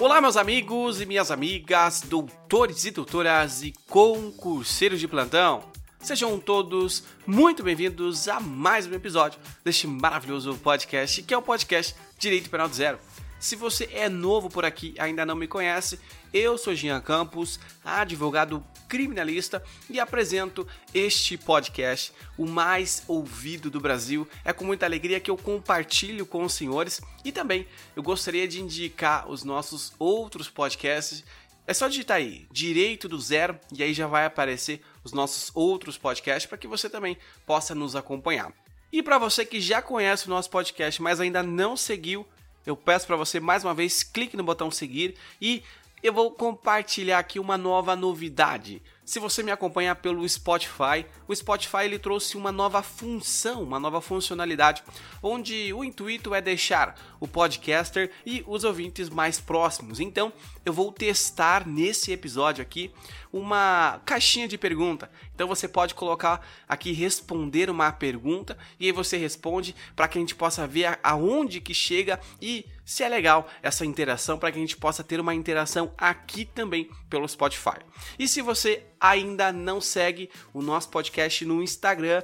Olá, meus amigos e minhas amigas, doutores e doutoras e concurseiros de plantão. Sejam todos muito bem-vindos a mais um episódio deste maravilhoso podcast, que é o podcast Direito Penal do Zero. Se você é novo por aqui ainda não me conhece, eu sou Jean Campos, advogado criminalista e apresento este podcast, o mais ouvido do Brasil. É com muita alegria que eu compartilho com os senhores e também eu gostaria de indicar os nossos outros podcasts. É só digitar aí, Direito do Zero, e aí já vai aparecer os nossos outros podcasts para que você também possa nos acompanhar. E para você que já conhece o nosso podcast, mas ainda não seguiu, eu peço para você mais uma vez, clique no botão seguir e eu vou compartilhar aqui uma nova novidade. Se você me acompanha pelo Spotify, o Spotify ele trouxe uma nova função, uma nova funcionalidade, onde o intuito é deixar o podcaster e os ouvintes mais próximos. Então, eu vou testar nesse episódio aqui uma caixinha de pergunta. Então você pode colocar aqui responder uma pergunta e aí você responde para que a gente possa ver aonde que chega e se é legal essa interação para que a gente possa ter uma interação aqui também pelo Spotify. E se você ainda não segue o nosso podcast no Instagram,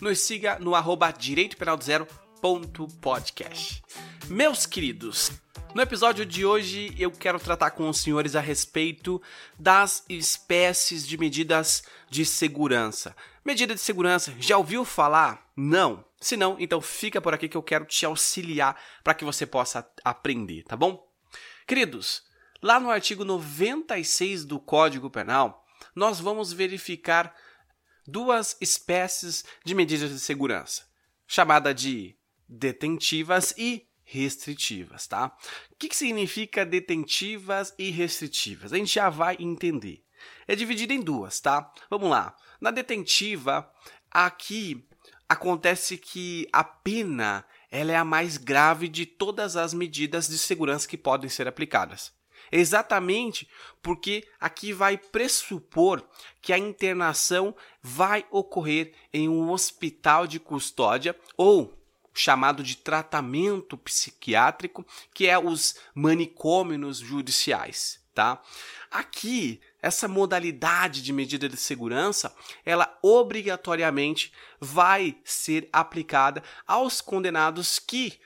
nos siga no arroba direito penal do zero podcast. Meus queridos, no episódio de hoje eu quero tratar com os senhores a respeito das espécies de medidas de segurança. Medida de segurança, já ouviu falar? Não. Se não, então fica por aqui que eu quero te auxiliar para que você possa aprender, tá bom? Queridos, lá no artigo 96 do Código Penal, nós vamos verificar duas espécies de medidas de segurança, chamada de detentivas e restritivas, tá? O que, que significa detentivas e restritivas? A gente já vai entender. É dividido em duas, tá? Vamos lá. Na detentiva, aqui acontece que a pena ela é a mais grave de todas as medidas de segurança que podem ser aplicadas. Exatamente porque aqui vai pressupor que a internação vai ocorrer em um hospital de custódia ou chamado de tratamento psiquiátrico, que é os manicômios judiciais, tá? Aqui, essa modalidade de medida de segurança, ela obrigatoriamente vai ser aplicada aos condenados que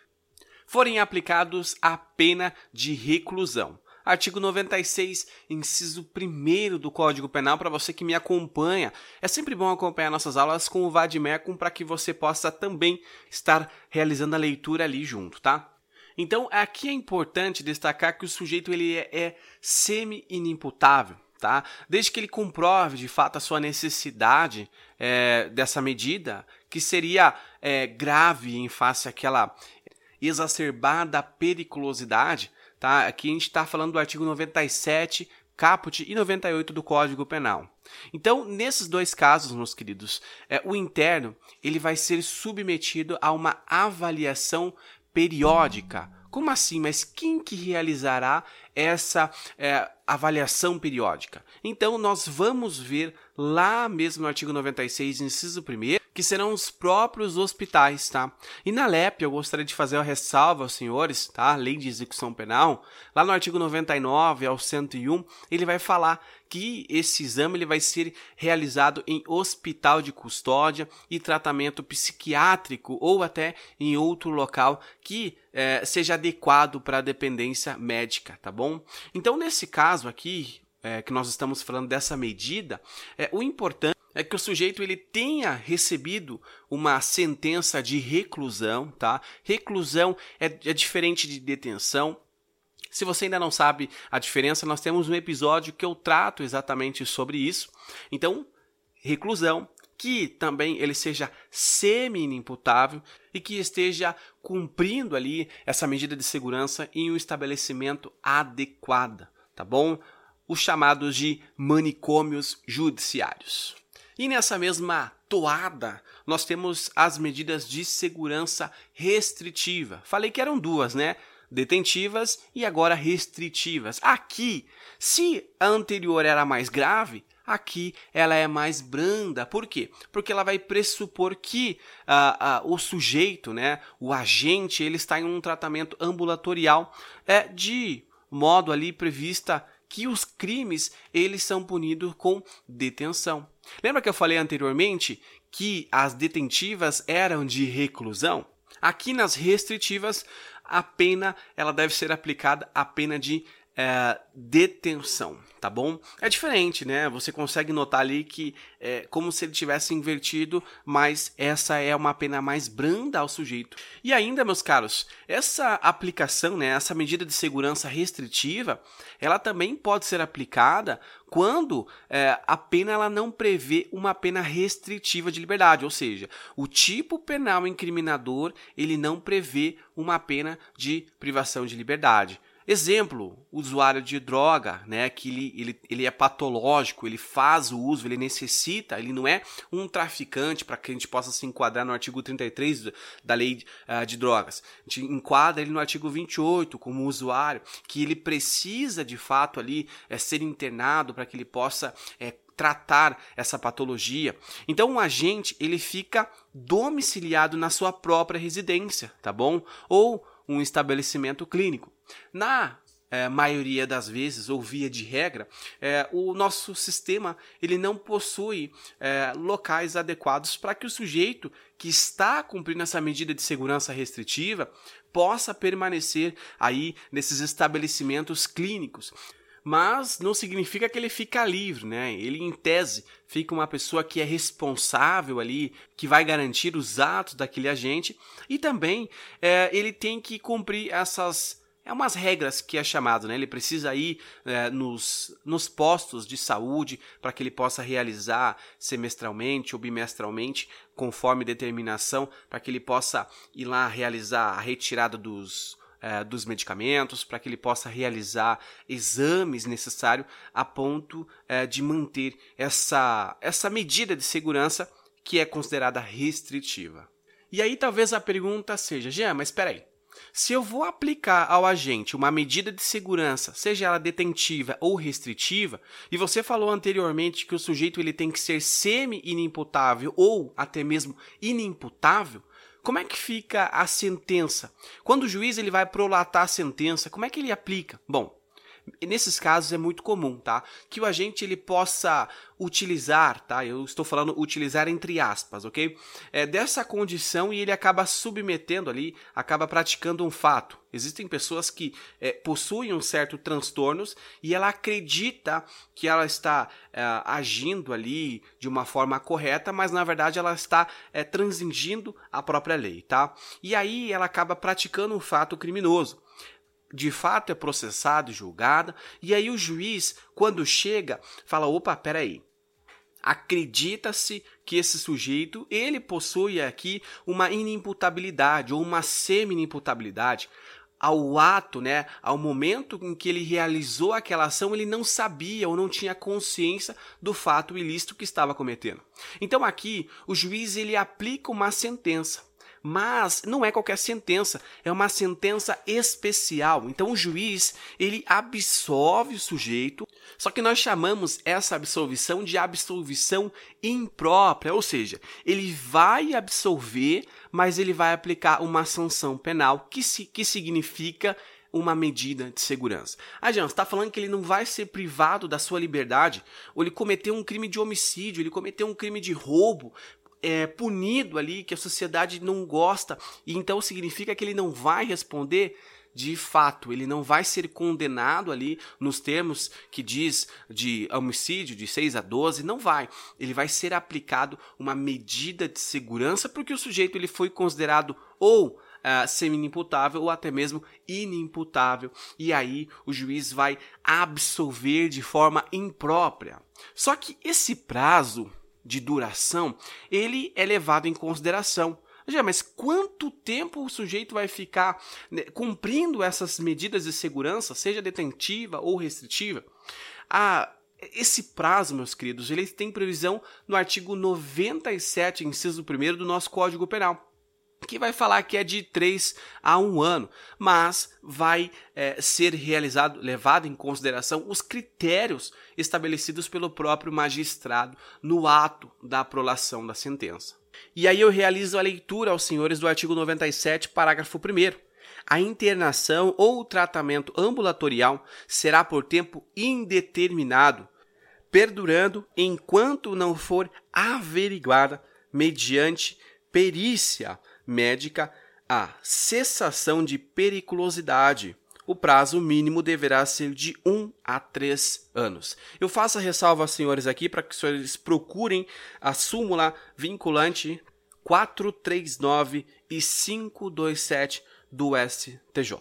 forem aplicados a pena de reclusão. Artigo 96, inciso 1 do Código Penal, para você que me acompanha. É sempre bom acompanhar nossas aulas com o Vadmecum para que você possa também estar realizando a leitura ali junto, tá? Então, aqui é importante destacar que o sujeito ele é, é semi-inimputável. Tá? Desde que ele comprove de fato a sua necessidade é, dessa medida, que seria é, grave em face àquela exacerbada periculosidade, Tá? Aqui a gente está falando do artigo 97, caput e 98 do Código Penal. Então, nesses dois casos, meus queridos, é, o interno ele vai ser submetido a uma avaliação periódica. Como assim? Mas quem que realizará essa é, avaliação periódica? Então, nós vamos ver lá mesmo no artigo 96, inciso 1 que serão os próprios hospitais, tá? E na LEP eu gostaria de fazer uma ressalva aos senhores, tá? Lei de execução penal, lá no artigo 99 ao 101, ele vai falar que esse exame ele vai ser realizado em hospital de custódia e tratamento psiquiátrico ou até em outro local que é, seja adequado para a dependência médica, tá bom? Então, nesse caso aqui, é, que nós estamos falando dessa medida, é, o importante é que o sujeito ele tenha recebido uma sentença de reclusão, tá? Reclusão é, é diferente de detenção. Se você ainda não sabe a diferença, nós temos um episódio que eu trato exatamente sobre isso. Então, reclusão, que também ele seja semi-inimputável e que esteja cumprindo ali essa medida de segurança em um estabelecimento adequado, tá bom? Os chamados de manicômios judiciários. E nessa mesma toada, nós temos as medidas de segurança restritiva. Falei que eram duas, né? Detentivas e agora restritivas. Aqui, se a anterior era mais grave, aqui ela é mais branda. Por quê? Porque ela vai pressupor que uh, uh, o sujeito, né, o agente, ele está em um tratamento ambulatorial é, de modo ali prevista que os crimes eles são punidos com detenção. Lembra que eu falei anteriormente que as detentivas eram de reclusão? Aqui nas restritivas, a pena ela deve ser aplicada a pena de é, detenção, tá bom? É diferente, né? Você consegue notar ali que é como se ele tivesse invertido, mas essa é uma pena mais branda ao sujeito. E ainda, meus caros, essa aplicação, né, essa medida de segurança restritiva, ela também pode ser aplicada quando é, a pena ela não prevê uma pena restritiva de liberdade, ou seja, o tipo penal incriminador ele não prevê uma pena de privação de liberdade. Exemplo, usuário de droga, né, que ele, ele, ele é patológico, ele faz o uso, ele necessita, ele não é um traficante para que a gente possa se enquadrar no artigo 33 da lei uh, de drogas. A gente enquadra ele no artigo 28 como usuário, que ele precisa de fato ali é, ser internado para que ele possa é, tratar essa patologia. Então o agente ele fica domiciliado na sua própria residência, tá bom? Ou um estabelecimento clínico. Na é, maioria das vezes, ou via de regra, é, o nosso sistema ele não possui é, locais adequados para que o sujeito que está cumprindo essa medida de segurança restritiva possa permanecer aí nesses estabelecimentos clínicos mas não significa que ele fica livre, né? Ele, em tese, fica uma pessoa que é responsável ali, que vai garantir os atos daquele agente, e também é, ele tem que cumprir essas é umas regras que é chamado, né? Ele precisa ir é, nos, nos postos de saúde para que ele possa realizar semestralmente ou bimestralmente, conforme determinação, para que ele possa ir lá realizar a retirada dos, é, dos medicamentos, para que ele possa realizar exames necessários a ponto é, de manter essa, essa medida de segurança que é considerada restritiva. E aí talvez a pergunta seja, Jean, mas espera aí. Se eu vou aplicar ao agente uma medida de segurança, seja ela detentiva ou restritiva, e você falou anteriormente que o sujeito ele tem que ser semi-inimputável ou até mesmo inimputável, como é que fica a sentença? Quando o juiz ele vai prolatar a sentença, como é que ele aplica? Bom, nesses casos é muito comum, tá? Que o agente ele possa utilizar, tá? Eu estou falando utilizar entre aspas, ok? É dessa condição e ele acaba submetendo ali, acaba praticando um fato. Existem pessoas que é, possuem um certo transtornos e ela acredita que ela está é, agindo ali de uma forma correta, mas na verdade ela está é, transigindo a própria lei, tá? E aí ela acaba praticando um fato criminoso de fato é processado, julgada, e aí o juiz, quando chega, fala: opa, peraí. Acredita-se que esse sujeito ele possui aqui uma inimputabilidade ou uma semi-inimputabilidade ao ato, né, ao momento em que ele realizou aquela ação, ele não sabia ou não tinha consciência do fato ilícito que estava cometendo. Então aqui o juiz ele aplica uma sentença. Mas não é qualquer sentença, é uma sentença especial. Então o juiz, ele absolve o sujeito, só que nós chamamos essa absolvição de absolvição imprópria, ou seja, ele vai absolver, mas ele vai aplicar uma sanção penal, que, se, que significa uma medida de segurança. Ah, Jean, você está falando que ele não vai ser privado da sua liberdade, ou ele cometeu um crime de homicídio, ele cometeu um crime de roubo, é, punido ali, que a sociedade não gosta, e então significa que ele não vai responder de fato, ele não vai ser condenado ali nos termos que diz de homicídio de 6 a 12, não vai. Ele vai ser aplicado uma medida de segurança porque o sujeito ele foi considerado ou uh, semi-imputável ou até mesmo inimputável. E aí o juiz vai absolver de forma imprópria. Só que esse prazo de duração, ele é levado em consideração. Já, mas quanto tempo o sujeito vai ficar né, cumprindo essas medidas de segurança, seja detentiva ou restritiva? Ah, esse prazo, meus queridos, ele tem previsão no artigo 97, inciso 1 do nosso Código Penal que vai falar que é de 3 a 1 ano, mas vai é, ser realizado, levado em consideração os critérios estabelecidos pelo próprio magistrado no ato da aprolação da sentença. E aí eu realizo a leitura aos senhores do artigo 97, parágrafo 1 a internação ou tratamento ambulatorial será por tempo indeterminado, perdurando enquanto não for averiguada, mediante perícia médica, a cessação de periculosidade. O prazo mínimo deverá ser de 1 um a 3 anos. Eu faço a ressalva, senhores, aqui para que os senhores procurem a súmula vinculante 439 e 527 do STJ.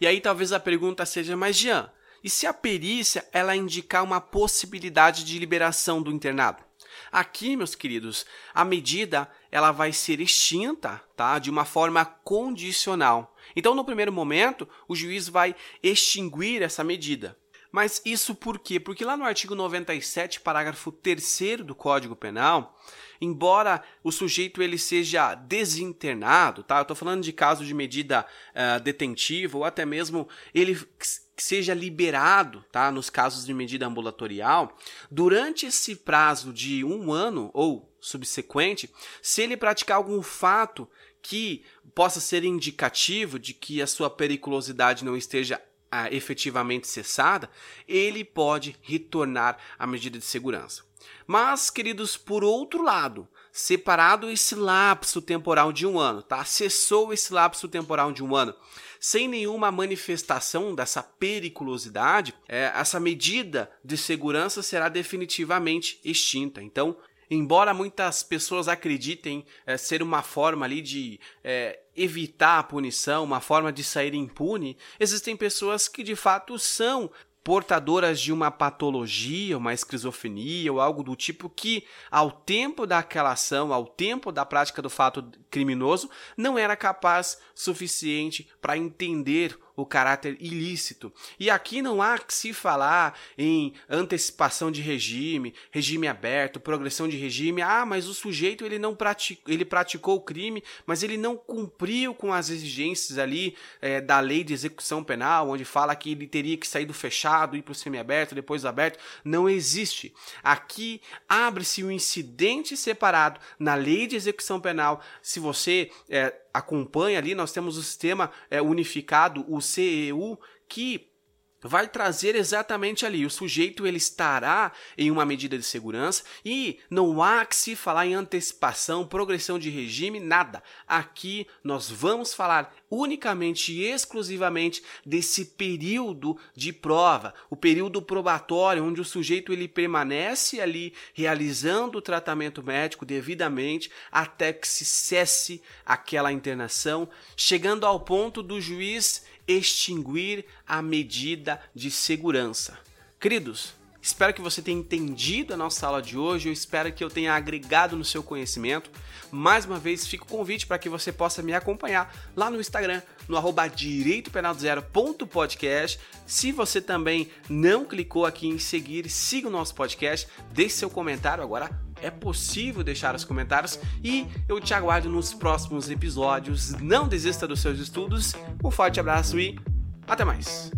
E aí talvez a pergunta seja, mas Jean, e se a perícia ela indicar uma possibilidade de liberação do internado? Aqui, meus queridos, a medida ela vai ser extinta, tá? De uma forma condicional. Então, no primeiro momento, o juiz vai extinguir essa medida. Mas isso por quê? Porque lá no artigo 97, parágrafo 3 do Código Penal, embora o sujeito ele seja desinternado, tá? Eu estou falando de caso de medida uh, detentiva ou até mesmo ele seja liberado, tá? Nos casos de medida ambulatorial, durante esse prazo de um ano ou subsequente, se ele praticar algum fato que possa ser indicativo de que a sua periculosidade não esteja ah, efetivamente cessada, ele pode retornar à medida de segurança. Mas, queridos, por outro lado, separado esse lapso temporal de um ano, tá? Cessou esse lapso temporal de um ano, sem nenhuma manifestação dessa periculosidade, é, essa medida de segurança será definitivamente extinta. Então, embora muitas pessoas acreditem é, ser uma forma ali de é, evitar a punição, uma forma de sair impune, existem pessoas que de fato são portadoras de uma patologia, uma esquizofrenia ou algo do tipo que, ao tempo daquela ação, ao tempo da prática do fato criminoso, não era capaz suficiente para entender o caráter ilícito. E aqui não há que se falar em antecipação de regime, regime aberto, progressão de regime. Ah, mas o sujeito ele não praticou, ele praticou o crime, mas ele não cumpriu com as exigências ali é, da lei de execução penal, onde fala que ele teria que sair do fechado, ir para o semiaberto, depois aberto. Não existe. Aqui abre-se um incidente separado na lei de execução penal. Se você é, acompanha ali, nós temos o sistema é, unificado, o CEU, que vai trazer exatamente ali. O sujeito ele estará em uma medida de segurança e não há que se falar em antecipação, progressão de regime, nada. Aqui nós vamos falar unicamente e exclusivamente desse período de prova, o período probatório onde o sujeito ele permanece ali realizando o tratamento médico devidamente até que se cesse aquela internação, chegando ao ponto do juiz extinguir a medida de segurança. Queridos, espero que você tenha entendido a nossa aula de hoje, eu espero que eu tenha agregado no seu conhecimento. Mais uma vez, fica o convite para que você possa me acompanhar lá no Instagram, no arroba direitopenal0.podcast. Se você também não clicou aqui em seguir, siga o nosso podcast, deixe seu comentário agora é possível deixar os comentários e eu te aguardo nos próximos episódios. Não desista dos seus estudos. Um forte abraço e até mais.